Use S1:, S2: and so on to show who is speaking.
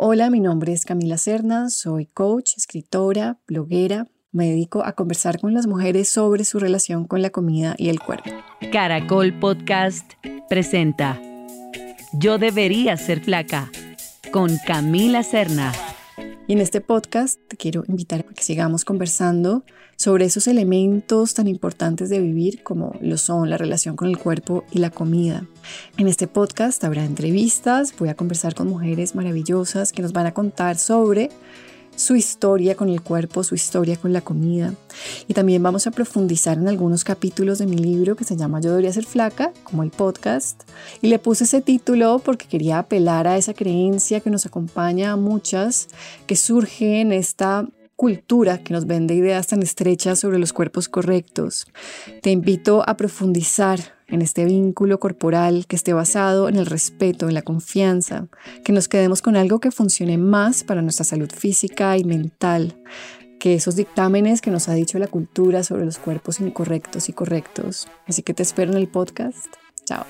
S1: Hola, mi nombre es Camila Cerna, soy coach, escritora, bloguera. Me dedico a conversar con las mujeres sobre su relación con la comida y el cuerpo.
S2: Caracol Podcast presenta Yo debería ser flaca con Camila Cerna.
S1: Y en este podcast te quiero invitar a que sigamos conversando sobre esos elementos tan importantes de vivir como lo son la relación con el cuerpo y la comida. En este podcast habrá entrevistas, voy a conversar con mujeres maravillosas que nos van a contar sobre su historia con el cuerpo, su historia con la comida. Y también vamos a profundizar en algunos capítulos de mi libro que se llama Yo debería ser flaca, como el podcast. Y le puse ese título porque quería apelar a esa creencia que nos acompaña a muchas, que surge en esta cultura que nos vende ideas tan estrechas sobre los cuerpos correctos. Te invito a profundizar en este vínculo corporal que esté basado en el respeto, en la confianza, que nos quedemos con algo que funcione más para nuestra salud física y mental, que esos dictámenes que nos ha dicho la cultura sobre los cuerpos incorrectos y correctos. Así que te espero en el podcast. Chao.